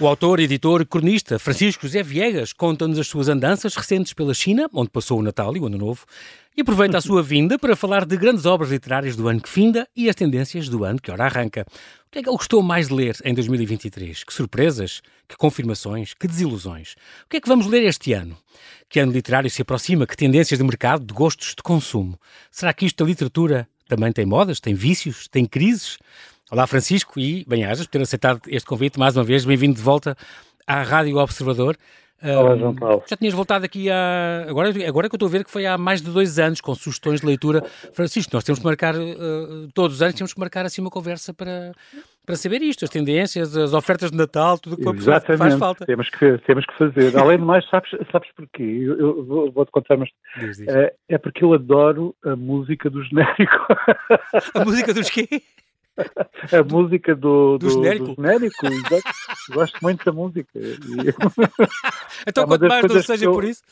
O autor, editor, cronista Francisco José Viegas conta-nos as suas andanças recentes pela China, onde passou o Natal e o Ano Novo, e aproveita a sua vinda para falar de grandes obras literárias do ano que finda e as tendências do ano que ora arranca. O que é que ele gostou mais de ler em 2023? Que surpresas, que confirmações, que desilusões. O que é que vamos ler este ano? Que ano literário se aproxima? Que tendências de mercado, de gostos, de consumo? Será que isto da literatura também tem modas, tem vícios, tem crises? Olá, Francisco, e bem-ajas por ter aceitado este convite mais uma vez. Bem-vindo de volta à Rádio Observador. Olá, João Paulo. Já tinhas voltado aqui há. Agora, agora que eu estou a ver que foi há mais de dois anos, com sugestões de leitura. Francisco, nós temos que marcar, uh, todos os anos, temos que marcar assim uma conversa para, para saber isto, as tendências, as ofertas de Natal, tudo o que faz falta. Temos que, temos que fazer. Além de mais, sabes, sabes porquê? Eu, eu vou-te contar, mas é, é porque eu adoro a música do genérico. A música dos quê? a música do, do, do genérico. Do genérico gosto muito da música. então, é quanto mais não seja eu, por isso,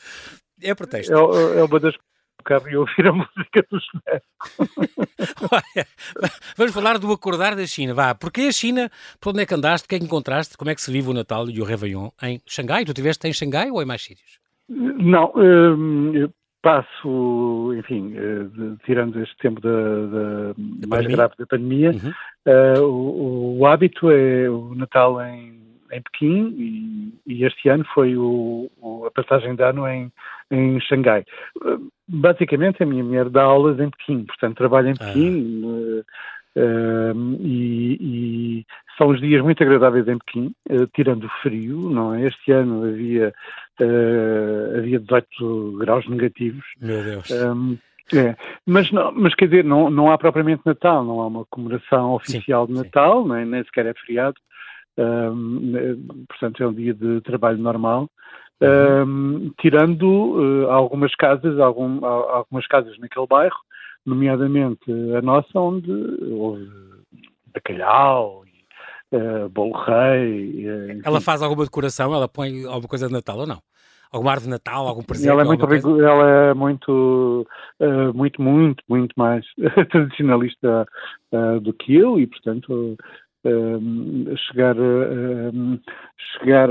é pretexto. É, é uma das e ouvir a música do genérico. vamos falar do acordar da China. Vá, porque a China, por onde é que andaste, o que é que encontraste, como é que se vive o Natal e o Réveillon em Xangai? Tu estiveste em Xangai ou em mais sítios? Não, hum, passo, enfim, uh, tirando este tempo da, mais grave da pandemia, uhum. uh, o, o, hábito é o Natal em, em Pequim e, e este ano foi o, o, a passagem de ano em, em Xangai. Uh, basicamente, a minha mulher dá aulas em Pequim, portanto, trabalha em ah. Pequim. E, e, são os dias muito agradáveis em Pequim, tirando o frio, não é? Este ano havia uh, havia 18 graus negativos. Meu Deus. Um, é, mas, não, mas quer dizer, não, não há propriamente Natal, não há uma comemoração oficial sim, de Natal, nem, nem sequer é feriado, um, portanto é um dia de trabalho normal. Um, uhum. tirando uh, algumas casas, algum, algumas casas naquele bairro, nomeadamente a nossa, onde houve bacalhau uh, bolo rei. Uh, ela faz alguma decoração? Ela põe alguma coisa de Natal ou não? Alguma árvore de Natal, algum presente? Ela é muito, ela é muito, uh, muito, muito, muito mais tradicionalista uh, do que eu e, portanto, chegar, chegar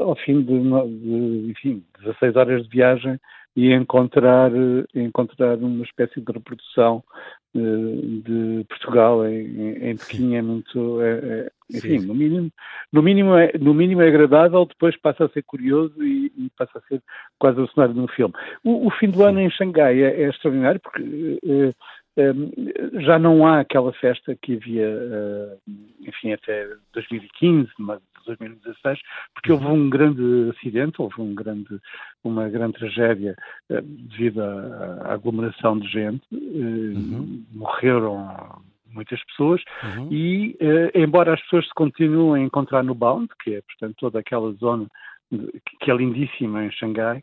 ao fim de, de, enfim, 16 horas de viagem e encontrar, encontrar uma espécie de reprodução de Portugal em, em Pequim. É muito, é, é, enfim, no mínimo, no mínimo é, no mínimo é agradável, depois passa a ser curioso e, e passa a ser quase o cenário de um filme. O, o fim do ano em Xangai é, é extraordinário porque é, já não há aquela festa que havia, eh, enfim, até 2015, mas 2016, porque houve um grande acidente, houve um grande, uma grande tragédia eh, devido à, à aglomeração de gente, eh, uhum. morreram muitas pessoas uhum. e, embora as pessoas se continuem a encontrar no Bound, que é, portanto, toda aquela zona que é lindíssima em Xangai,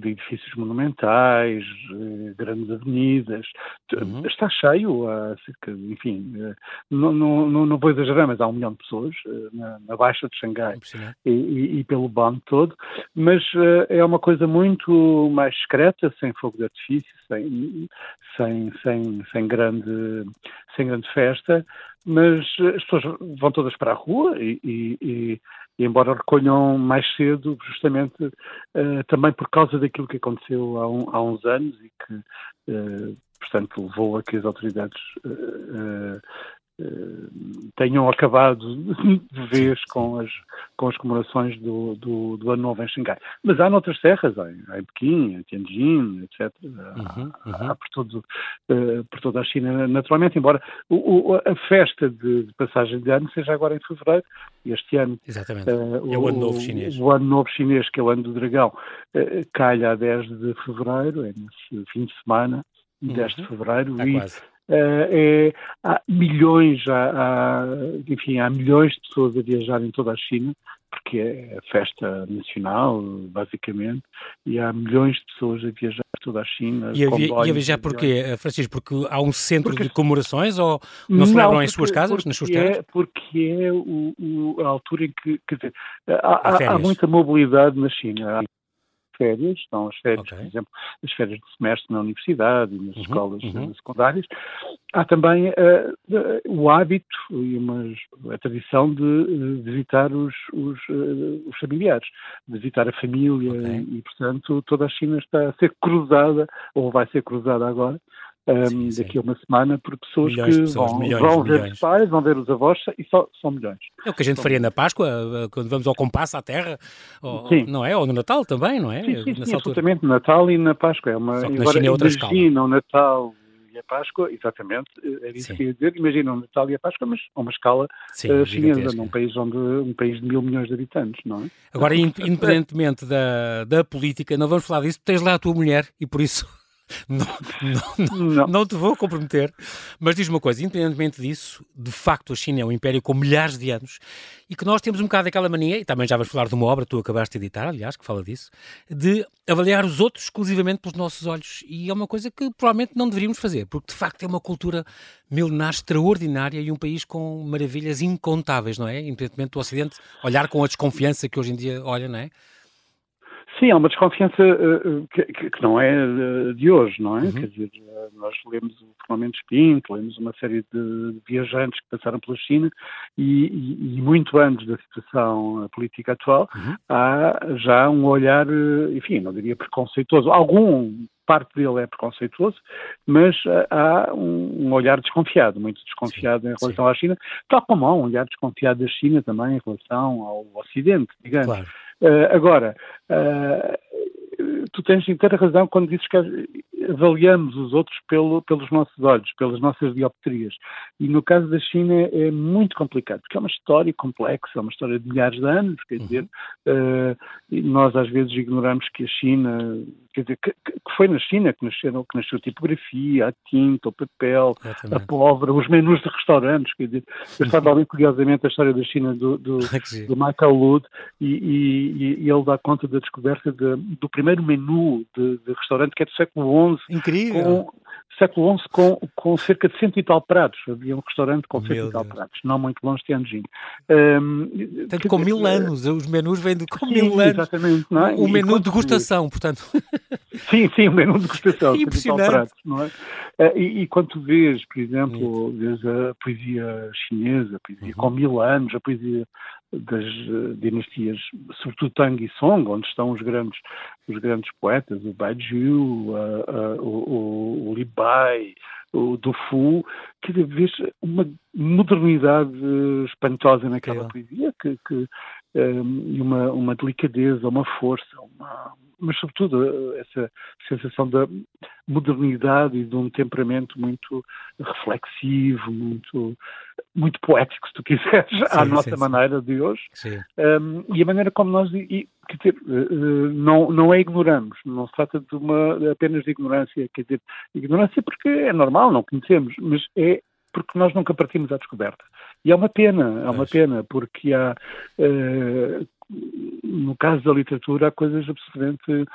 de edifícios monumentais, uh, grandes avenidas. Uhum. Está cheio, há cerca, enfim, uh, não, não, não vou exagerar, mas há um milhão de pessoas na, na, Baixa de Xangai e, e, e, pelo bando todo, mas é uma coisa muito mais discreta, sem fogo de artifício, sem, sem, sem, sem, grande, sem grande festa, mas as pessoas vão todas para a rua e, e, e embora recolham mais cedo, justamente uh, também por causa daquilo que aconteceu há, um, há uns anos e que, uh, portanto, levou a que as autoridades uh, tenham acabado de vez com as, com as comemorações do, do, do Ano Novo em Xangai. Mas há noutras serras, em, em Pequim, em Tianjin, etc. Uhum, uhum. Há, há por, todo, uh, por toda a China, naturalmente, embora o, o, a festa de, de, passagem de ano seja agora em fevereiro, este ano. Exatamente. Uh, é o Ano Novo Chinês. O Ano Novo Chinês, que é o Ano do Dragão, uh, calha a 10 de fevereiro, é nesse fim de semana, 10 uhum. de fevereiro. e, quase é, há milhões, há, há, enfim, há milhões de pessoas a viajar em toda a China, porque é a festa nacional, basicamente, e há milhões de pessoas a viajar toda a China. E a, vi, e a viajar porquê, eh, Francisco? Porque há um centro porque, de comemorações ou não, celebram em suas casas, nas suas terras? É, porque é o, o, a altura em que, quer dizer, há, há, há muita mobilidade na China férias, são as férias, okay. por exemplo, as férias de semestre na universidade e nas uhum, escolas uhum. secundárias. Há também uh, o hábito e uma, a tradição de visitar os, os, uh, os familiares, visitar a família okay. e, portanto, toda a China está a ser cruzada, ou vai ser cruzada agora, um, sim, sim. daqui a uma semana por pessoas milhões que pessoas, vão, milhões, vão ver os pais, vão ver os avós e só, são milhões. É o que a gente faria na Páscoa, eh, quando vamos ao compasso à terra, ou, sim. não é? Ou no Natal também, não é? Sim, sim, sim absolutamente, no Natal e na Páscoa. É uma, só que na China é outra imagina o Natal e a Páscoa, exatamente, é isso que eu ia dizer, imagina o Natal e a Páscoa, mas a uma escala Sim, uh, chinesa, num país, onde, um país de mil milhões de habitantes, não é? Agora, independentemente da, da política, não vamos falar disso, tens lá a tua mulher e por isso não, não, não, não, te vou comprometer, mas diz uma coisa: independentemente disso, de facto a China é um império com milhares de anos e que nós temos um bocado aquela mania, e também já vais falar de uma obra, tu acabaste de editar, aliás, que fala disso, de avaliar os outros exclusivamente pelos nossos olhos. E é uma coisa que provavelmente não deveríamos fazer, porque de facto é uma cultura milenar extraordinária e um país com maravilhas incontáveis, não é? Independentemente do Ocidente olhar com a desconfiança que hoje em dia olha, não é? Sim, há uma desconfiança uh, que, que, não é de hoje, não é? Uhum. Quer dizer, nós lemos o Fernando Pinto, lemos uma série de viajantes que passaram pela China e, e, e muito antes da situação política atual, uhum. há já um olhar, enfim, não diria preconceituoso. Algum parte dele é preconceituoso, mas há um, olhar desconfiado, muito desconfiado sim, em relação sim. à China, tal como há um olhar desconfiado da China também em relação ao Ocidente, digamos. Claro. Uh, agora, uh, tu tens inteira razão quando dizes que avaliamos os outros pelo, pelos nossos olhos, pelas nossas dioptrias. E no caso da China é muito complicado, porque é uma história complexa, é uma história de milhares de anos, quer dizer, uh, nós às vezes ignoramos que a China, quer dizer, que, que foi na China que, nasceram, que nasceu a tipografia, a tinta, o papel, Exatamente. a pólvora, os menus de restaurantes, quer dizer, eu estava ali curiosamente a história da China do, do, do Michael Wood e, e, e, ele dá conta da descoberta de, do primeiro menu de, de, restaurante que é do século XI. Incrível! Com, século XI com, com cerca de cento e tal pratos. Havia um restaurante com cento e tal pratos, não muito longe de Tianjin. Um, Tanto com mil anos, os menus vêm de com sim, mil anos. Exatamente. É? O menu de degustação, portanto. Sim, sim, o menu de degustação. Impressionante. Pratos, não é? Uh, e, e, quando vês, por exemplo, vês a poesia chinesa, a poesia uhum. com mil anos, a poesia das uh, dinastias, sobretudo Tang e Song, onde estão os grandes, os grandes poetas, o Baijiu, uh, uh, o, o, o Li Bai, o Du Fu, que vês uma modernidade espantosa naquela é. poesia, que, que um, e uma, uma delicadeza, uma força, uma, mas sobretudo essa sensação da modernidade e de um temperamento muito reflexivo, muito, muito poético, se tu quiseres, sim, à nossa sim, maneira de hoje. Um, e a maneira como nós e, quer dizer, eh, eh, não, não é ignoramos, não se trata de uma, apenas de ignorância, quer dizer, ignorância porque é normal, não conhecemos, mas é porque nós nunca partimos à descoberta. E é uma pena, é uma pena, porque há, uh, no caso da literatura, há coisas absolutamente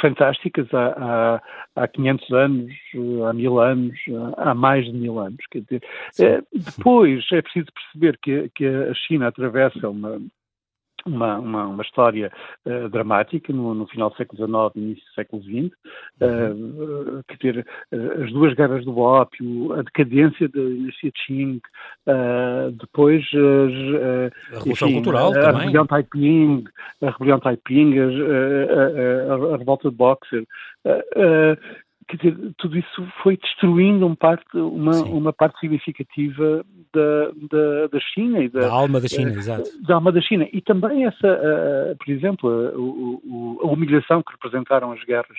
fantásticas há, há, há 500 anos, há mil anos, há mais de mil anos. Quer dizer, é, depois é preciso perceber que, que a China atravessa uma, uma, uma, uma história uh, dramática no, no, final do século XIX e início do século XX, uh, dizer, uh, as duas guerras do ópio, a decadência da dinastia Qing, depois a Revolução enfim, Cultural a, também. A rebelião Taiping, a rebelião Taiping, a, a, a, revolta de Boxer, quer dizer, tudo isso foi destruindo um parte, uma, uma parte significativa da, da, da China e da, da alma da China, uh, exato. Da alma da China. E também essa, uh, por exemplo, a, a, a, humilhação que representaram as guerras,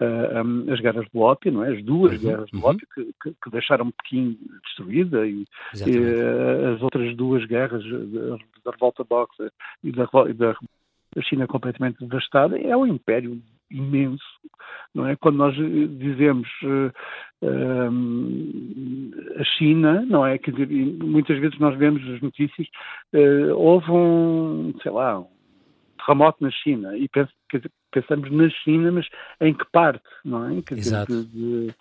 uh, um, as guerras do ópio, não é? As duas uhum, guerras do uhum. ópio que, que, que, deixaram Pequim destruída e, e as outras duas guerras da, revolta boxer e da, e da China completamente devastada, é um império imenso, não é? Quando nós dizemos uh, uh, a China, não é? Quer dizer, muitas vezes nós vemos as notícias, uh, houve um, sei lá, um terremoto na China e penso, dizer, pensamos na China, mas em que parte, não é? Quer Exato. Dizer, de,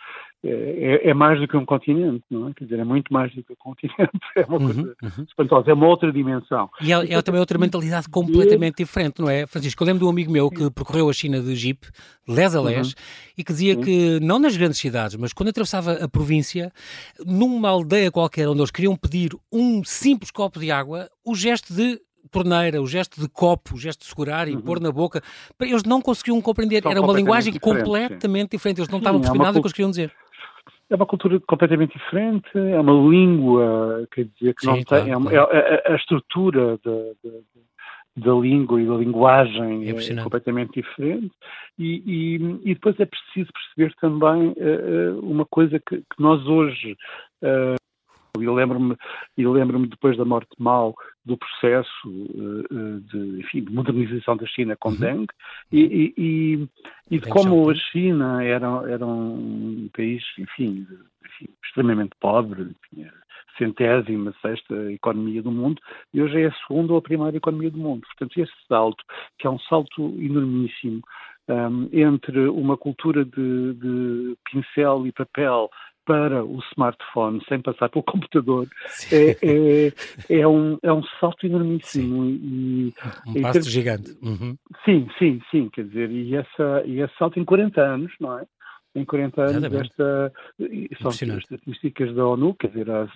é, é, mais do que um continente, não é? Quer dizer, é muito mais do que um continente, é uma uhum, coisa uhum. espantosa, é uma outra dimensão. E é, é também outra mentalidade completamente diferente, não é, Francisco? Eu lembro de um amigo meu que percorreu a China de Jeep, les a les, uhum. e que dizia que, não nas grandes cidades, mas quando atravessava a província, numa aldeia qualquer onde eles queriam pedir um simples copo de água, o gesto de torneira, o gesto de copo, o gesto de segurar e uhum. pôr na boca, eles não conseguiam compreender. São Era uma linguagem completamente sim. diferente. Eles não estavam a perceber é nada do que eles queriam dizer. É uma cultura completamente diferente, é uma língua, quer dizer, que sim, não claro, tem. É uma, claro. é, a, a, estrutura da, da, da, língua e da linguagem é, é completamente diferente. E, e, e, depois é preciso perceber também uh, uma coisa que, que nós hoje. Uh, eu lembro-me, eu lembro-me depois da morte de Mao do processo uh, de, enfim, de, modernização da China com uhum. Deng e, e, e, de como a China era, era um país, enfim, enfim extremamente pobre, tinha centésima, sexta economia do mundo, e hoje é a segunda ou a primeira economia do mundo. Portanto, esse salto, que é um salto enormíssimo, um, entre uma cultura de, de pincel e papel para o smartphone sem passar pelo computador é, é, é, um, é um salto enormíssimo. E, um e, passo gigante. Uhum. Sim, sim, sim, quer dizer, e, essa, e esse salto em 40 anos, não é? Em 40 anos, esta, são estatísticas da ONU, quer dizer, há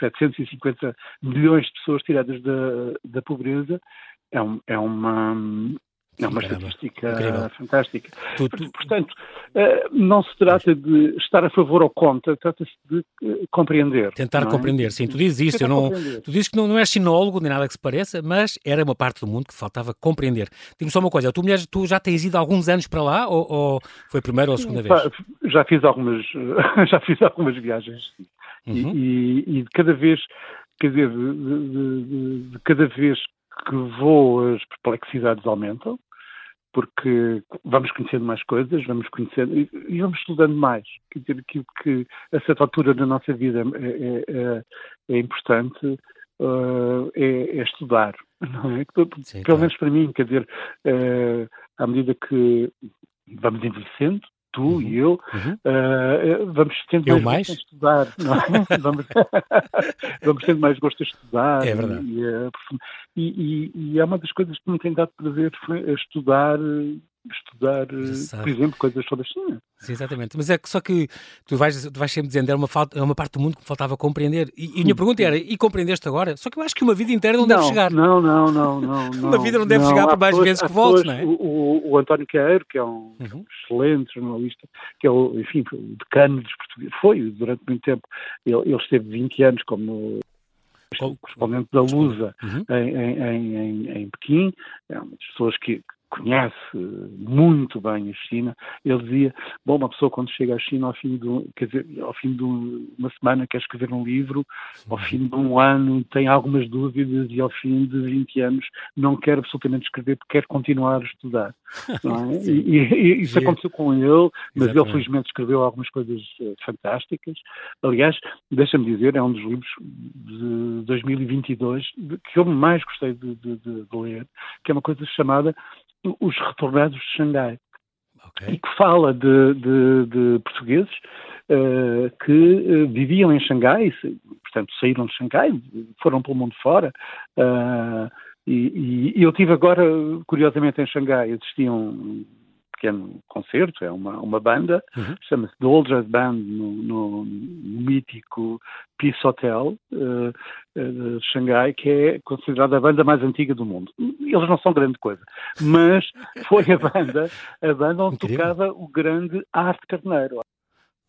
750 milhões de pessoas tiradas da, da pobreza, é, um, é uma, é uma Caramba, estatística incrível. fantástica. Tu, tu... Portanto, eh, não se trata de estar a favor ou contra, trata-se de eh, compreender. Tentar é? compreender, sim. Tu dizes isso, eu não, tu dizes que não, não és sinólogo, nem nada que se pareça, mas era uma parte do mundo que faltava compreender. Digo só uma coisa, tu, mulher, tu já tens ido alguns anos para lá ou, ou foi a primeira ou a segunda vez? Já fiz algumas, já fiz algumas viagens, uhum. e, e, de cada vez, quer dizer, de, de, de, de cada vez que vou as perplexidades aumentam, porque vamos conhecendo mais coisas, vamos conhecendo e, vamos estudando mais. Quer dizer, aquilo que a certa altura da nossa vida é, é, é, é importante uh, é, estudar, não é? Sim, Pelo claro. menos para mim, quer dizer, uh, à medida que vamos envelhecendo, tu uhum. e eu, uhum. uh, vamos tendo eu mais, mais? a estudar. É? vamos, vamos tendo mais gosto a estudar. É verdade. E, e, e, é uma das coisas que me tem dado prazer foi estudar estudar, eh, por exemplo, coisas sobre a China. Sim, exatamente. Mas é que só que tu vais, tu vais sempre dizendo, era uma, falta, é uma parte do mundo que me faltava compreender. E, e a minha pergunta era, e compreendeste agora? Só que eu acho que uma vida inteira não, não deve chegar. Não, não, não, não. uma vida não deve não, chegar por mais vezes que voltes, não é? O, o, o, António Queiro, que é um uhum. excelente jornalista, que é o, enfim, o decano dos portugueses, foi durante muito tempo, ele, ele esteve 20 anos como correspondente da Lusa uhum. em, em, em, em, Pequim, é uma das pessoas que, conhece muito bem a China, ele dizia, bom, uma pessoa quando chega à China ao fim de, quer dizer, ao fim de uma semana quer escrever um livro, ao fim de um ano tem algumas dúvidas e ao fim de 20 anos não quer absolutamente escrever porque quer continuar a estudar. É? e, e, isso aconteceu com ele, mas Exatamente. ele felizmente escreveu algumas coisas uh, fantásticas. Aliás, deixa-me dizer, é um dos livros de 2022 que eu mais gostei de, de, de ler, que é uma coisa chamada os retornados de Xangai. Okay. E que fala de, de, de portugueses uh, que uh, viviam em Xangai, portanto saíram de Xangai, foram pelo mundo fora. Uh, e, e, eu tive agora, curiosamente, em Xangai, assisti um pequeno concerto, é uma, uma banda, uhum. chama-se The Old Jazz Band, no, no, no mítico Peace Hotel uh, uh, de Xangai, que é considerada a banda mais antiga do mundo. Eles não são grande coisa, mas foi a banda, a banda onde Incrível. tocava o grande Arte Carneiro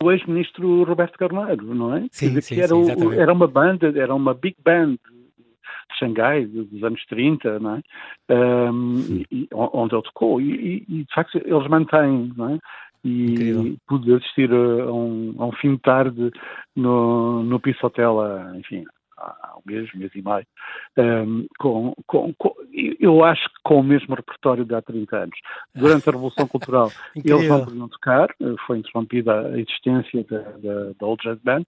o ex-ministro Roberto Carneiro, não é? Sim, dizer, sim, que era, sim, o, era uma banda, era uma big band de Xangai, dos anos 30, não é? Um, e, onde ele tocou. E, e, de facto, eles mantêm, não é? E Incrível. pude assistir a um, a um fim de tarde no, no Hotel, enfim, há um mês, mês e meio, um, com, com, com, eu acho que com o mesmo repertório de há 30 anos. Durante a Revolução Cultural, eles não podiam tocar, foi interrompida a existência da, da, da Old Jazz Band,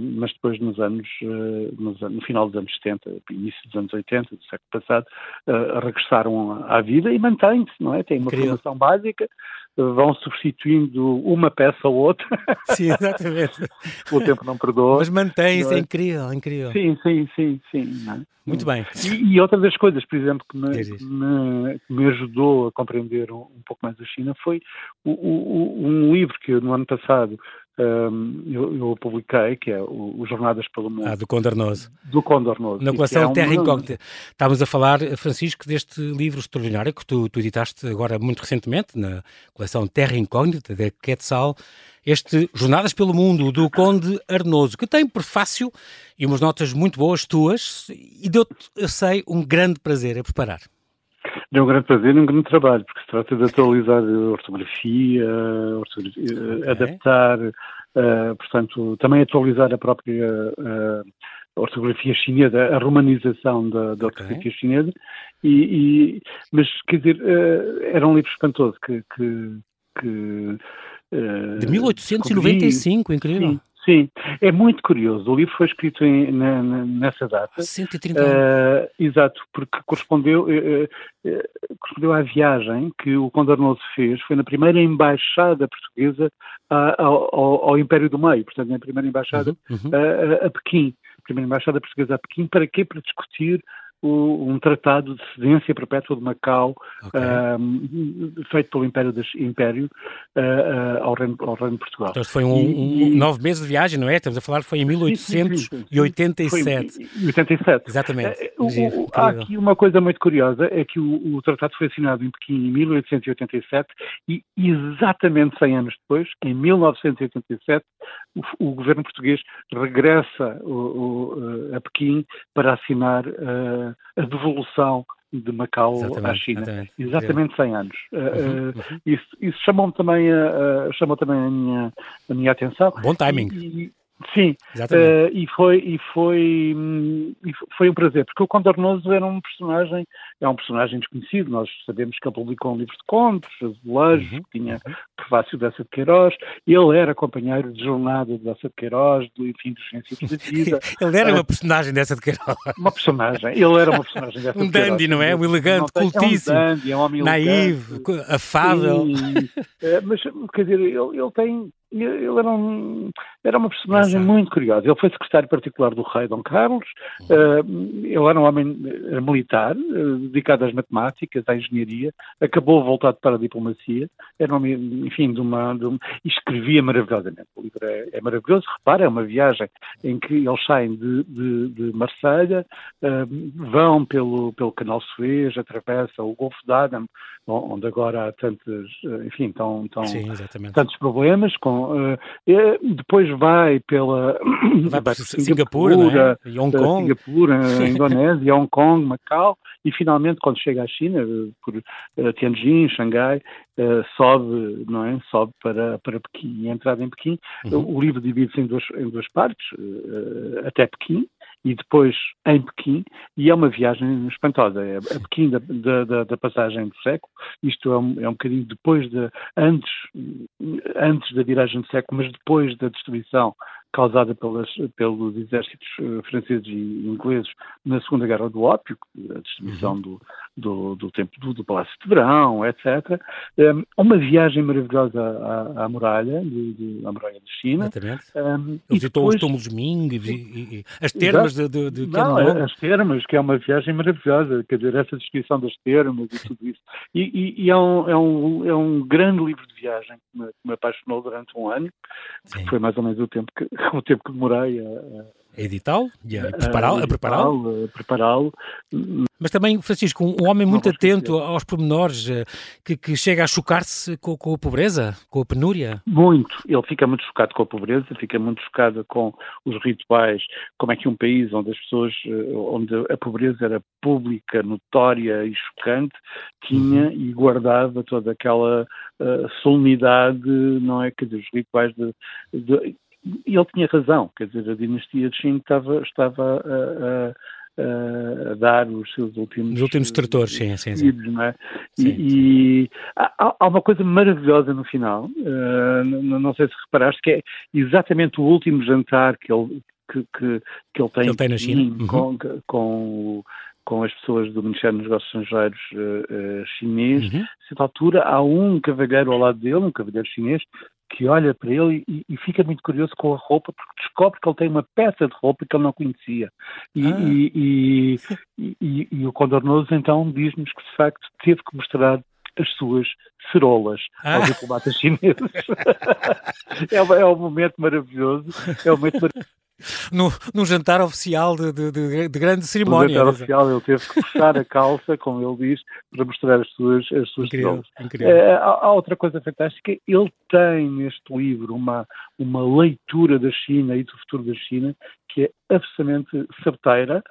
mas depois nos anos, eh, nos, no final dos anos 70, início dos anos 80, do século passado, uh, regressaram à vida e mantêm-se, não é? Têm uma Incrível. formação básica, vão substituindo uma peça ou outra. Sim, exatamente. o tempo não perdoa. Mas mantém-se, é incrível, incrível. Sim, sim, sim, sim. É? Muito bem. E, e, outra das coisas, por exemplo, que me, que me, que me ajudou a compreender um, um, pouco mais a China foi o, o, um livro que no ano passado um, eu, eu, publiquei, que é o, o, Jornadas pelo Mundo. Ah, do Condornoso. Do Condornoso. Na coleção é Terra Incógnita. Estávamos a falar, Francisco, deste livro extraordinário que tu, tu, editaste agora muito recentemente, na coleção Terra Incógnita, da Quetzal, este Jornadas pelo Mundo, do Conde Arnoso, que tem prefácio e umas notas muito boas tuas, e deu-te, eu sei, um grande prazer a preparar. Deu um grande prazer e um grande trabalho, porque se trata de atualizar a ortografia, ortografia okay. adaptar, uh, portanto, também atualizar a própria uh, ortografia chinesa, a romanização da, da ortografia okay. chinesa, e, e, mas, quer dizer, uh, era um livro espantoso que... que, que de 1895, incrível. Sim, Sim, é muito curioso. O livro foi escrito em, na, na, nessa data. 130 anos. Uh, exato, porque correspondeu, uh, uh, correspondeu à viagem que o Condornoso fez. Foi na primeira embaixada portuguesa ao, ao, ao, Império do Meio, portanto, na primeira embaixada uhum, uhum. a Pequim. A primeira embaixada portuguesa a Pequim. Para quê? Para discutir um tratado de cedência perpétua de Macau, okay. uh, feito pelo Império, das, Império uh, uh, ao, Reino, ao Reino de Portugal. Então foi um, um, um, nove meses de viagem, não é? Estamos a falar, foi em 1887. Foi 87. Exatamente. Eh, o, há aqui uma coisa muito curiosa, é que o, o, tratado foi assinado em Pequim em 1887 e exatamente 100 anos depois, em 1987, o, o governo português regressa a Pequim para assinar a devolução de Macau exatamente, à China. Exatamente, exatamente 100 anos. Uhum, uh, uhum. Isso, isso chamou também, a, chamou também a minha, a minha atenção. Bom timing. E, Sim, uh, e, foi, e, foi, e foi um prazer, porque o Condornoso era um personagem, é um personagem desconhecido, nós sabemos que ele publicou um livro de contos, Azulejos, uhum. que tinha uhum. prefácio dessa de Queiroz, ele era companheiro de jornada dessa de Queiroz, do enfim, dos Ciências da Vida. ele era uh, uma personagem dessa de Queiroz. Uma personagem, ele era uma personagem dessa um de Queiroz. Um dandy, não é? Um elegante, tem, cultíssimo, é um dandy, é um homem elegante. afável. Sim, uh, mas, quer dizer, ele, ele tem ele era, um, era uma personagem Exato. muito curiosa. Ele foi secretário particular do rei Dom Carlos, uh, ele era um homem era militar, uh, dedicado às matemáticas, à engenharia, acabou voltado para a diplomacia, era um homem, enfim, de uma, de uma, e escrevia maravilhosamente. O livro é, é, maravilhoso, repara, é uma viagem em que eles saem de, de, de Marselha, uh, vão pelo, pelo canal Suez, atravessam o Golfo de Adam, onde agora há tantos, enfim, tão, tão, Sim, tantos problemas, com Uh, depois vai pela vai para Singapura, Singapura é? Hong Kong, Singapura, Indonésia, Hong Kong, Macau e finalmente quando chega à China por Tianjin, Xangai, sobe, não é, sobe para para Pequim. E a entrada em Pequim, uhum. o livro divide-se em duas em duas partes, até Pequim e depois em Pequim, e é uma viagem espantosa. É a Pequim da, da, da passagem do século, isto é um, é um bocadinho depois de, antes, antes da viragem do século, mas depois da destruição causada pelas, pelos exércitos uh, franceses e ingleses na Segunda Guerra do Ópio, a destruição uhum. do, do, do templo do, do, Palácio de Verão, etc. Um, uma viagem maravilhosa à, à muralha, de, de, à muralha de China. Exatamente. Um, visitou depois... os túmulos Ming, e, e, as termas Exato. de, de, de Não, As termas, que é uma viagem maravilhosa, quer dizer, essa descrição das termas e tudo isso. E, e, e é, um, é, um, é um grande livro de viagem que me, que me apaixonou durante um ano, que foi mais ou menos o tempo que, o tempo que demorei a, a editá-lo e a prepará-lo. A prepará-lo. prepará-lo. Mas também, Francisco, um homem muito atento aos pormenores, eh, que, que chega a chocar-se com, com, a pobreza, com a penúria. Muito. Ele fica muito chocado com a pobreza, fica muito chocado com os rituais, como é que um país onde as pessoas, eh, onde a pobreza era pública, notória e chocante, tinha uhum. e guardava toda aquela uh, solenidade, não é? Quer dizer, os rituais de, de e ele tinha razão, quer dizer, a dinastia de Qing estava, estava a, a, a dar os seus últimos... Os últimos tratores, sim, sim, sim. Não é? sim, e, e há, há, uma coisa maravilhosa no final, uh, não, não, sei se reparaste, que é exatamente o último jantar que ele, que, que, que ele tem, ele tem na China. Com, uhum. com, com com as pessoas do Ministério dos Negócios Estrangeiros uh, uh, chinês. Uhum. A certa altura há um cavalheiro ao lado dele, um cavalheiro chinês, que olha para ele e, e, fica muito curioso com a roupa, porque descobre que ele tem uma peça de roupa que ele não conhecia. E, ah. e, e, e o Condornoso então diz-nos que de facto teve que mostrar as suas cerolas ah. aos diplomatas chineses. é, é um momento maravilhoso, é um momento maravilhoso no, num jantar oficial de, de, de, de grande cerimónia. No jantar oficial ele teve que puxar a calça, como ele diz, para mostrar as suas, as suas incrível, incrível. É, há, há, outra coisa fantástica, ele tem neste livro uma, uma leitura da China e do futuro da China que é absolutamente certeira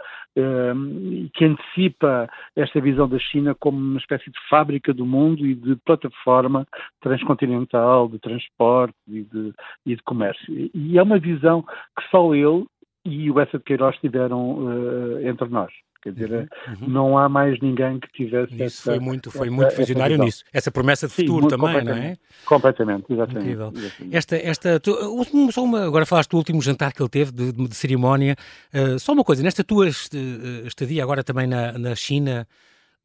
que antecipa esta visão da China como uma espécie de fábrica do mundo e de plataforma transcontinental de transporte e de, e de comércio. E é uma visão que só ele e o Essa de Queiroz tiveram uh, entre nós. Quer dizer, uhum, uhum. não há mais ninguém que tivesse Isso essa, foi muito, foi muito visionário nisso. Essa promessa de Sim, futuro também, não é? Completamente, exatamente. exatamente. Esta, esta, tu, só uma, agora falaste do último jantar que ele teve de, de cerimónia. Uh, só uma coisa, nesta tua eh, estadia agora também na, na China,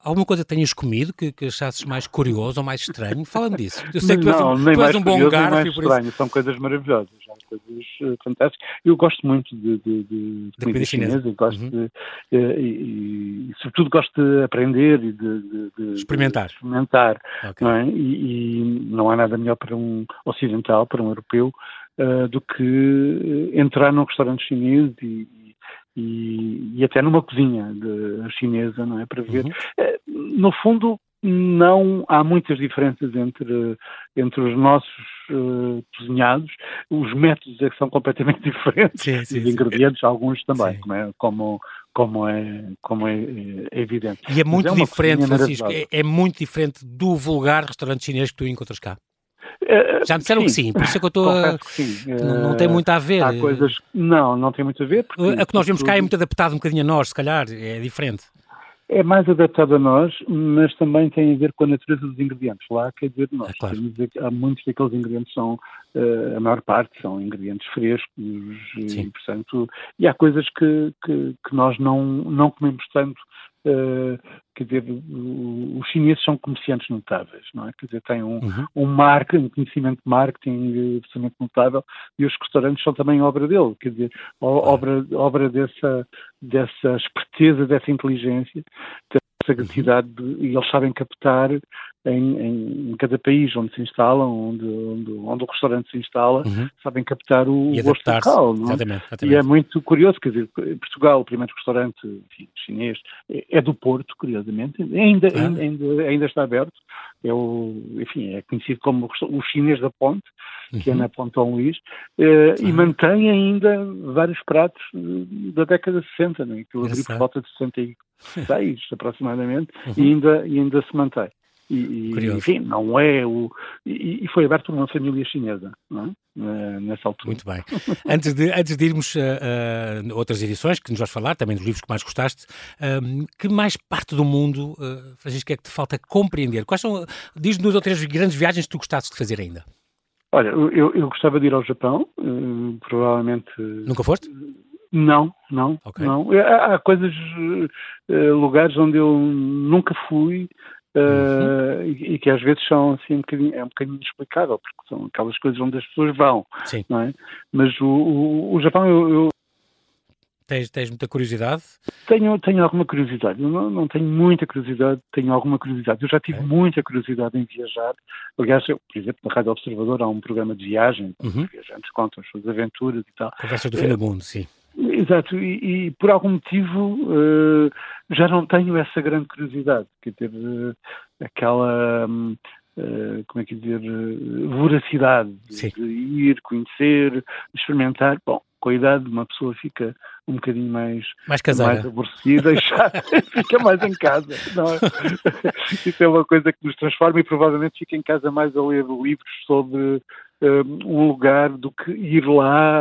Alguma coisa que tenhas comido que, que achasses mais curioso ou mais estranho? Fala-me disso. Eu sei que tu és um, tu és um bom garfo por estranho. isso... São coisas maravilhosas, são coisas uh, fantásticas. Eu gosto muito de, de, de, de comida chinesa, chinesa gosto uhum. de, uh, e, e, sobretudo gosto de aprender e de, experimentar. experimentar okay. não é? e, e, não há nada melhor para um ocidental, para um europeu, uh, do que entrar num restaurante chinês e e, e até numa cozinha de, chinesa, não é? Para ver. Uhum. No fundo, não há muitas diferenças entre, entre os nossos uh, cozinhados. Os métodos é que são completamente diferentes. Sim, sim, os ingredientes, sim. alguns também, como é, como, como é, como é, é evidente. E é muito é diferente, Francisco, é, é, muito diferente do vulgar restaurante chinês que tu encontras cá. Uh, Já me disseram sim, que sim, por isso é que eu estou a... Não, não, tem muito a ver. Há coisas... Não, não tem muito a ver. Porque, a que nós vemos cá é muito adaptado um bocadinho a nós, se calhar, é diferente. É mais adaptado a nós, mas também tem a ver com a natureza dos ingredientes. Lá, quer dizer, nós é claro. temos, há muitos daqueles ingredientes são, uh, a maior parte são ingredientes frescos, Sim. e, portanto, e há coisas que, que, que nós não, não comemos tanto Uh, quer dizer, os chineses são comerciantes notáveis, não é? Quer dizer, têm um, uhum. um marketing, um conhecimento de marketing absolutamente notável e os restaurantes são também obra dele, quer dizer, obra, obra dessa, dessa esperteza, dessa inteligência, dessa agressividade e eles sabem captar em, em, em, cada país onde se instalam, onde, onde, onde o restaurante se instala, uhum. sabem captar o gosto local. Não? É? Exatamente, exatamente. E é muito curioso, quer dizer, Portugal, o primeiro restaurante enfim, chinês, é, é, do Porto, curiosamente, ainda, ah. ainda, ainda, ainda, está aberto. É o, enfim, é conhecido como o chinês da Ponte, uhum. que é uhum. na Ponte Dom Luís, eh, e mantém ainda vários pratos da década de 60, né, que eu abri por volta de 66 aproximadamente, uhum. e, ainda, e ainda se mantém. E, enfim, não é o. E, e, foi aberto por uma família chinesa, não é? Nessa altura. Muito bem. Antes de, antes de irmos a uh, uh, outras edições, que nos vais falar, também dos livros que mais gostaste, uh, que mais parte do mundo, uh, Francisco, é que te falta compreender? Quais são. Diz duas ou três grandes viagens que tu gostasses de fazer ainda? Olha, eu, eu gostava de ir ao Japão, uh, provavelmente. Nunca foste? Não, não, okay. não. Há, há coisas, uh, lugares onde eu nunca fui, Uh, e, e, que às vezes são assim um bocadinho, é um bocadinho inexplicável, porque são aquelas coisas onde as pessoas vão, Sim. não é? Mas o, o, o Japão eu, eu... Tens, tens muita curiosidade? Tenho, tenho alguma curiosidade. Não, não tenho muita curiosidade, tenho alguma curiosidade. Eu já tive é. muita curiosidade em viajar. Aliás, eu, por exemplo, na Rádio Observador há um programa de viagem, uhum. os viajantes contam as suas aventuras e tal. Conversas do fim do mundo, sim. Exato, e, e, por algum motivo uh, já não tenho essa grande curiosidade, quer dizer, uh, aquela, uh, como é que dizer, voracidade de, de ir, conhecer, experimentar. Bom, com a idade uma pessoa fica um bocadinho mais, mais, caseira. mais aborrecida e chata, fica mais em casa. Não é? Isso é uma coisa que nos transforma e provavelmente fica em casa mais a ler livros sobre um lugar do que ir lá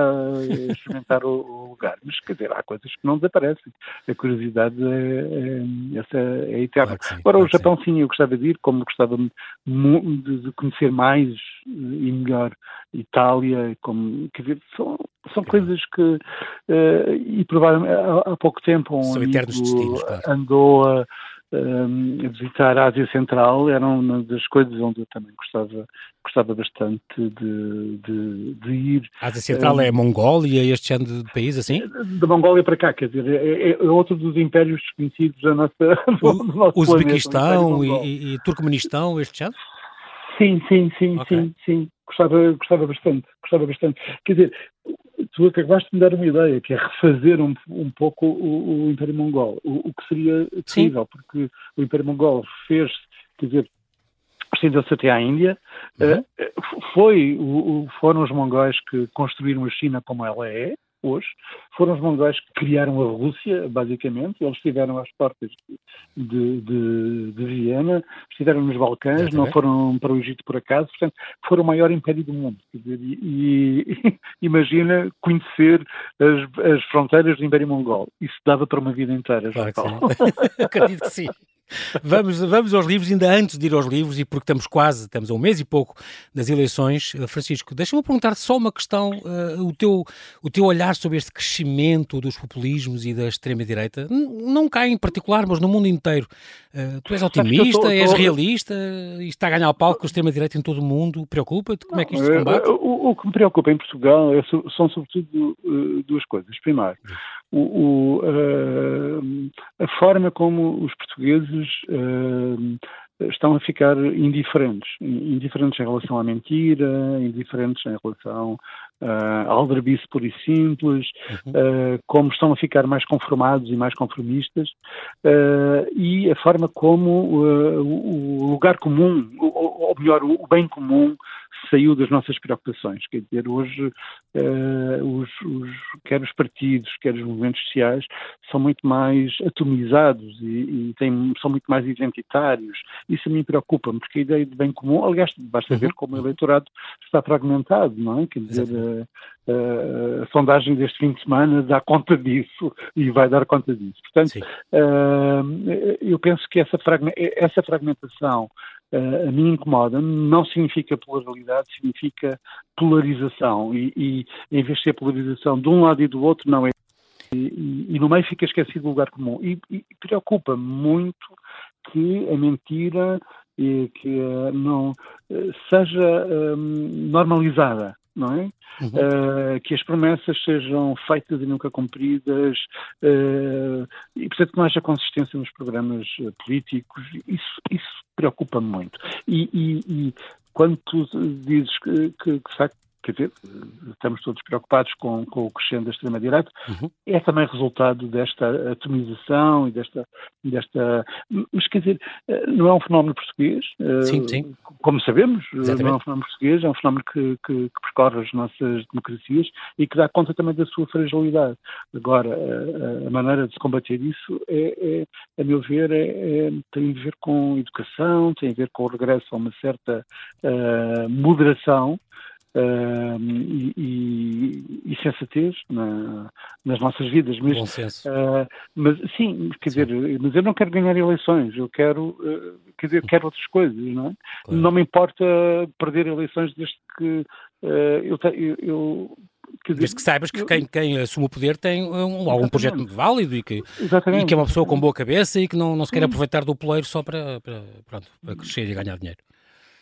eh, experimentar o, lugar. Mas, quer dizer, há coisas que não desaparecem. A curiosidade é, é, essa é eterna. Claro sim, Agora, claro o Japão, sim. sim. eu gostava de ir, como gostava de, conhecer mais e melhor Itália, como, quer dizer, são, são coisas que, uh, e provavelmente há, há, pouco tempo um são eternos destinos, claro. andou a, um, visitar a Ásia Central era uma das coisas onde eu também gostava, gostava bastante de, de, de ir. A Ásia Central um, é a Mongólia, este género de país assim? Da Mongólia para cá, quer dizer, é, é outro dos impérios desconhecidos da nossa, o, do nosso Uzbequistão planeta, e, e, Turcomenistão, este género? Sim, sim, sim, okay. sim, sim. Gostava, gostava bastante, gostava bastante. Quer dizer, tu acabaste de me dar uma ideia, que é refazer um, um pouco o, o Império Mongol, o, o, que seria possível, porque o Império Mongol fez, quer dizer, estendeu-se até à Índia, uhum. uh, foi, o, foram os mongóis que construíram a China como ela é, hoje, foram os mongóis que criaram a Rússia, basicamente. Eles estiveram às portas de, de, de Viena, estiveram nos Balcãs, não foram para o Egito por acaso, portanto, foram o maior império do mundo. Dizer, e, e imagina conhecer as, as, fronteiras do Império Mongol. Isso dava para uma vida inteira. Claro Acredito que sim. Vamos, vamos aos livros, ainda antes de ir aos livros, e porque estamos quase, estamos a um mês e pouco das eleições, eh, Francisco, deixa-me perguntar só uma questão, uh, o, teu, o teu olhar sobre este crescimento dos populismos e da extrema-direita, não cá em particular, mas no mundo inteiro. Uh, tu és otimista, tô, és realista, e está a ganhar o palco com a extrema-direita em todo o mundo, preocupa-te? Como é que isto se combate? O, o, que me preocupa em Portugal é, são sobretudo duas coisas. Primeiro, o, uh, a forma como os portugueses uh, estão a ficar indiferentes, indiferentes em relação à mentira, indiferentes em relação uh, à aldrabice pura e simples, uhum. uh, como estão a ficar mais conformados e mais conformistas, uh, e a forma como o lugar comum, ou, ou melhor, o bem comum saiu das nossas preocupações. Quer dizer, hoje, uh, os, os, quer os partidos, quer os movimentos sociais, são muito mais atomizados e, e têm, são muito mais identitários. Isso a mim preocupa-me, porque a ideia de bem comum, aliás, basta ver uhum. como o eleitorado está fragmentado, não é? Quer dizer, uh, a sondagem deste fim de semana dá conta disso e vai dar conta disso. Portanto, eu penso que essa, essa fragmentação uh, a mim incomoda. Não significa pluralidade, significa polarização. E, e, em vez de ser polarização de um lado e do outro, não é. E, e no meio fica esquecido o lugar comum. E, e preocupa muito que a mentira que não seja um, normalizada não é? Uhum. Uh, que as promessas sejam feitas e nunca cumpridas, uh, e portanto que não haja consistência nos programas uh, políticos, isso, isso preocupa-me muito. E, e, e, quando tu dizes que, que, que de facto quer dizer, estamos todos preocupados com, com o crescendo da extrema-direita, uhum. é também resultado desta atomização e desta, desta. Mas quer dizer, não é um fenómeno português, sim, sim. como sabemos, Exatamente. não é um fenómeno português, é um fenómeno que, que, que, percorre as nossas democracias e que dá conta também da sua fragilidade. Agora, a, a maneira de se combater isso, é, é a meu ver, é, é, tem a ver com educação, tem a ver com o regresso a uma certa uh, moderação uh, e, e, e, sensatez na, nas nossas vidas. Mas, Bom senso. Uh, mas sim, quer sim. dizer, mas eu não quero ganhar eleições, eu quero, uh, quer dizer, quero outras coisas, não é? Claro. Não me importa perder eleições desde que eu, eu, eu Dizer, Desde que saibas que quem, quem assume o poder tem um, algum projeto válido e que, e que é uma pessoa com boa cabeça e que não, não se quer aproveitar do poleiro só para, para, pronto, para crescer e ganhar dinheiro.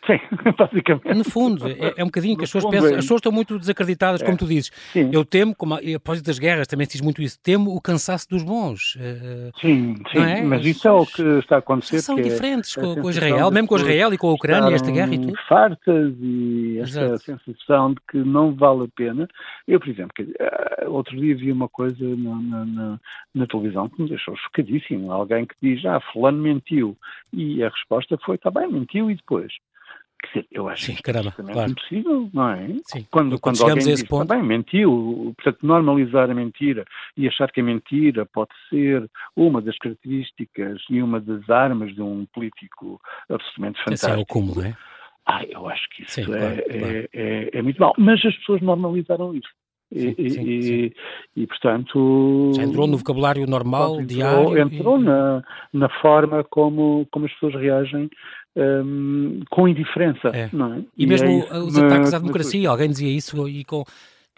Sim, basicamente. No fundo, é, é um bocadinho que as pessoas pensam, é as pessoas estão muito desacreditadas, é. como tu dizes. Sim. Eu temo, como a, após das guerras também se diz muito isso, temo o cansaço dos bons. Uh, sim, sim, é? mas isso é o que está a acontecer. São é diferentes com, com Israel, mesmo com Israel e com a Ucrânia, esta guerra e tudo. fartas e esta Exato. sensação de que não vale a pena. Eu, por exemplo, eh, outro dia vi uma coisa na, na, na televisão que me deixou chocadíssimo. Alguém que diz, ah, fulano mentiu. E a resposta foi, está bem, mentiu e depois? Dizer, eu acho Sim, caramba, claro. impossível, não é? Sim. Quando, quando, quando alguém diz, ponto... mentiu, portanto, normalizar a mentira e achar que a mentira pode ser uma das características e uma das armas de um político absolutamente fantástico. Esse é o cúmulo, é? Ah, eu acho que isso Sim, é, claro, é, claro. É, é, muito mal. Mas as pessoas normalizaram isso. Sim, e, sim, e, sim. e, portanto. Já entrou no vocabulário normal, entrou, diário? Entrou e... na, na forma como, como as pessoas reagem um, com indiferença. É. É? E, e mesmo é os ataques à democracia, alguém dizia isso e com.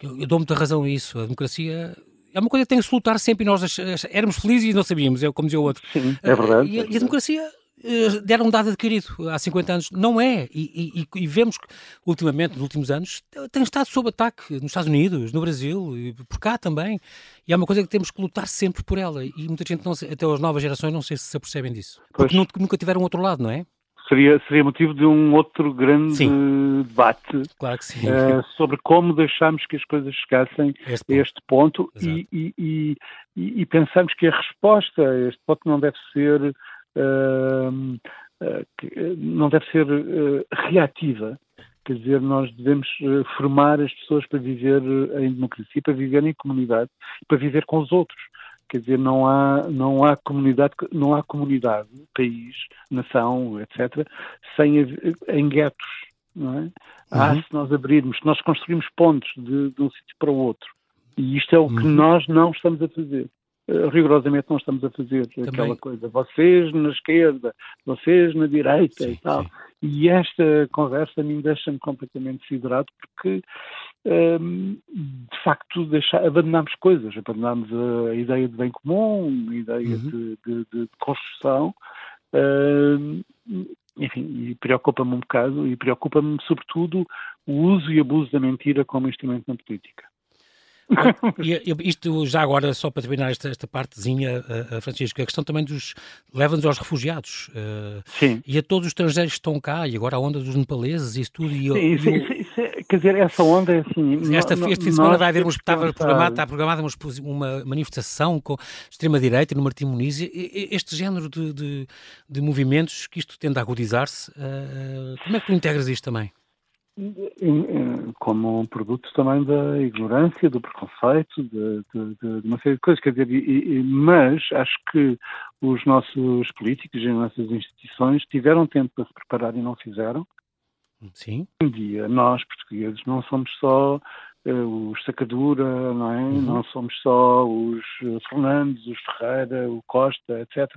Eu dou muita razão a isso. A democracia é uma coisa que tem que se lutar sempre e nós éramos felizes e não sabíamos, é como dizia o outro. Sim, é verdade. E, a, e a democracia eh, deram um dado adquirido há 50 anos. Não é. E, e, e, vemos que, ultimamente, nos últimos anos, tem estado sob ataque nos Estados Unidos, no Brasil, e por cá também. E é uma coisa que temos que lutar sempre por ela. E muita gente, não, até as novas gerações, não sei se se apercebem disso. Porque nunca, nunca tiveram outro lado, não é? Seria, seria motivo de um outro grande sim. debate claro uh, sobre como deixámos que as coisas chegassem este a este ponto e, e, e, e, pensamos que a resposta a este ponto não deve ser uh, uh, não deve ser reativa. Quer dizer, nós devemos formar as pessoas para viver em democracia, para viver em comunidade, para viver com os outros. Quer dizer, não há, não há comunidade, não há comunidade, país, nação, etc., sem, em guetos, não é? Há, uhum. se nós abrirmos, se nós construímos pontos de, de um sítio para o outro. E isto é o que uhum. nós não estamos a fazer. Uh, rigorosamente não estamos a fazer Também. aquela coisa. Vocês na esquerda, vocês na direita sim, e tal. Sim. E esta conversa a mim deixa-me completamente siderado porque um, de facto deixar, abandonamos coisas, abandonamos a ideia de bem comum, a ideia uhum. de, de, de, construção, um, enfim, e preocupa-me um bocado, e preocupa-me sobretudo o uso e abuso da mentira como instrumento na política. E, isto já agora, só para terminar esta, esta partezinha, uh, Francisco, a questão também dos. leva-nos aos refugiados. Uh, Sim. E a todos os estrangeiros que estão cá, e agora a onda dos nepaleses, isso tudo. E, Sim, é, quer dizer, essa onda é assim. Esta, este fim de semana vai haver, estava programada, está programada uma, manifestação com extrema-direita no Martim Muniz. Este género de, de, de movimentos, que isto tende a agudizar-se, como é que tu integras isto também? Como um produto também da ignorância, do preconceito, de, de, de uma série de coisas. Quer dizer, e, e, mas acho que os nossos políticos e as nossas instituições tiveram tempo para se preparar e não fizeram. Sim. Um dia, nós, portugueses, não somos só os Sacadura, não é? Uhum. Não somos só os eh, Fernandes, os Ferreira, o Costa, etc.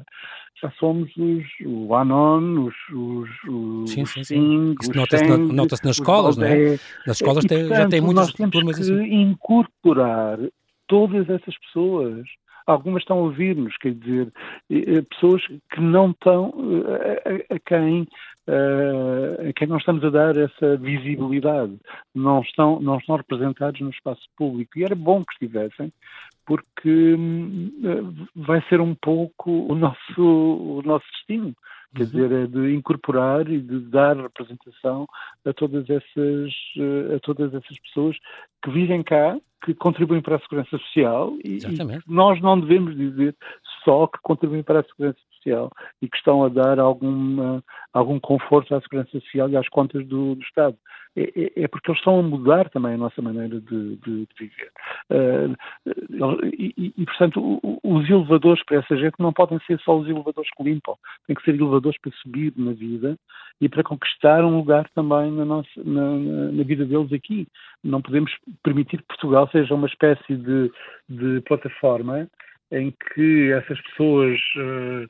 Já somos os, o Anon, os, os, os sim, sim, sim. Nota-se na, nota nas escolas, não é? Nas escolas tem, portanto, já tem muitas turmas assim. incorporar todas essas pessoas algumas estão a ouvir-nos, quer dizer, pessoas que não estão, a, a, a quem uh, a quem não estamos a dar essa visibilidade, não estão, não estão representados no espaço público. E era bom que estivessem, porque uh, vai ser um pouco o nosso, o nosso destino. Quer uhum. dizer, é de incorporar e de dar representação a todas essas, eh, a todas essas pessoas que vivem cá, que contribuem para a segurança social e, e nós não devemos dizer só que contribuem para a segurança social e que estão a dar alguma, algum conforto à segurança social e às contas do, do Estado. É, é, é, porque eles estão a mudar também a nossa maneira de, de, de viver. Uh, e, e, portanto, os elevadores para essa gente não podem ser só os elevadores que limpam, tem que ser elevadores para subir na vida e para conquistar um lugar também na, nossa, na, na vida deles aqui. Não podemos permitir que Portugal seja uma espécie de, de plataforma em que essas pessoas, uh,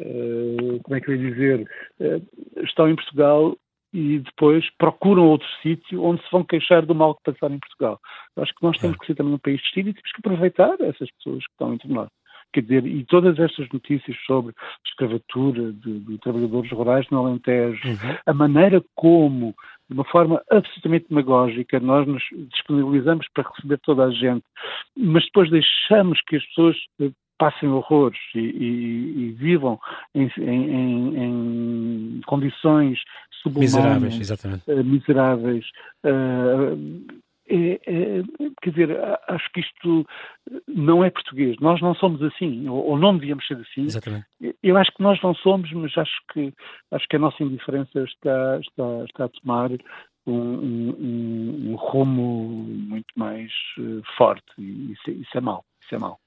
uh, como é que eu ia dizer, uh, estão em Portugal e depois procuram outro sítio onde se vão queixar do mal que passaram em Portugal. Eu acho que nós temos que ser também um país distinto e temos que aproveitar essas pessoas que estão entre nós. Quer dizer, e todas estas notícias sobre escravatura de, de trabalhadores rurais no Alentejo, uhum. a maneira como, de uma forma absolutamente demagógica, nós nos disponibilizamos para receber toda a gente, mas depois deixamos que as pessoas eh, passem horrores e, e, e vivam em, em, em, condições miseráveis, exatamente. Uh, miseráveis. Uh, é, é, quer dizer, acho que isto não é português. Nós não somos assim, ou, ou, não devíamos ser assim. Exatamente. Eu acho que nós não somos, mas acho que acho que a nossa indiferença está está, está a tomar um, um, um rumo muito mais uh, forte e isso, isso é mau. Isso é mau.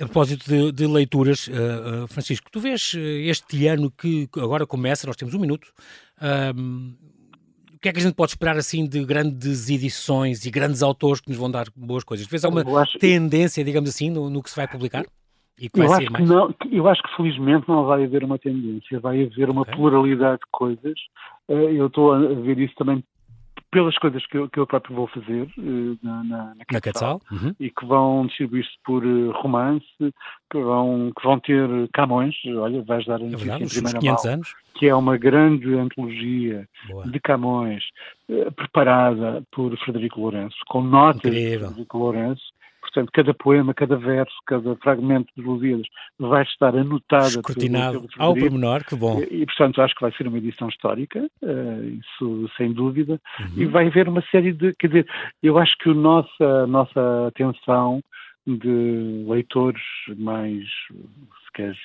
A propósito de, de leituras, uh, uh, Francisco, tu vês este ano que agora começa, nós temos um minuto, o que é que a gente pode esperar assim de grandes edições e grandes autores que nos vão dar boas coisas? Vês alguma acho... tendência, digamos assim, no, no, que se vai publicar? E que eu, acho mais? que não, eu acho que felizmente não vai haver uma tendência, vai haver uma Ok. pluralidade de coisas. Eh, Eu estou a ver isso também pelas coisas que eu, que eu próprio vou fazer eh, na, na, na Na Quetzal Quetzal? Uhum. e que vão distribuir-se por eh, romance, que vão, que vão ter Camões, olha, vais dar a É notícia verdade, em primeira 500 mão, anos. que é uma grande antologia Boa. de Camões, eh, preparada por Frederico Lourenço, com notas Incrível. de Frederico Lourenço. Portanto, cada poema, cada verso, cada fragmento dos Lusíadas vai estar anotado Escrutinado pelo, pelo ao pormenor, que bom. E, e, portanto, acho que vai ser uma edição histórica, eh, isso sem dúvida, e Uhum. vai haver uma série de. Quer dizer, eu acho que o nossa, a nossa atenção de leitores mais, se queres,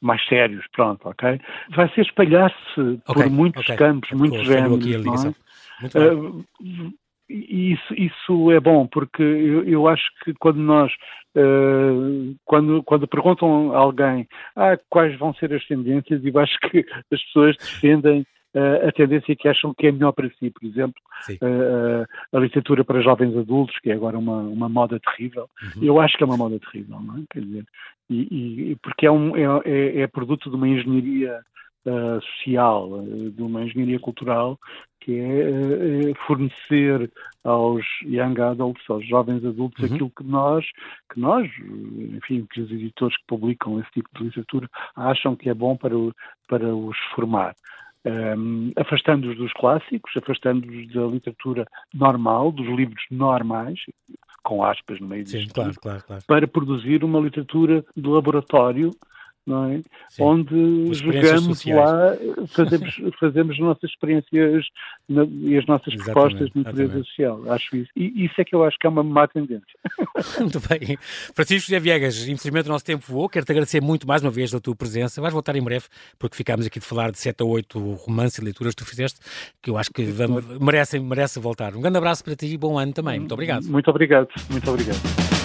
mais sérios, pronto, ok? Vai ser espalhar-se Ok, por muitos ok. campos, muitos géneros. a é? Uh, e isso, isso é bom, porque eu, eu acho que quando nós, uh, quando, quando perguntam a alguém ah, quais vão ser as tendências, eu acho que as pessoas defendem uh, a tendência que acham que é melhor para si. Por exemplo, uh, a literatura para jovens adultos, que é agora uma, uma moda terrível. Uhum. Eu acho que é uma moda terrível, não é? Quer dizer, e, e- porque é, um, é, é- é produto de uma engenharia uh, social, uh, de uma engenharia cultural, que é uh, fornecer aos young adults, aos jovens adultos, Uhum. aquilo que nós, que nós, enfim, que os editores que publicam esse tipo de literatura acham que é bom para, o- para os formar. Um, afastando-os dos clássicos, afastando-os da literatura normal, dos livros normais, com aspas no meio Sim, disto claro, claro, claro. para produzir uma literatura de laboratório, é? Onde jogamos lá, fazemos, fazemos as nossas experiências na- e as nossas Exatamente, propostas de natureza social. Acho isso. E isso é que eu acho que é uma má tendência. Muito bem. Francisco José Viegas, infelizmente o nosso tempo voou. Quero-te agradecer muito mais uma vez da tua presença. Vais voltar em breve, porque ficámos aqui de falar de 7 a 8 romances e leituras que tu fizeste, que eu acho que vamos, merecem, merece voltar. Um grande abraço para ti e bom ano também. Muito obrigado. Muito obrigado. Muito obrigado.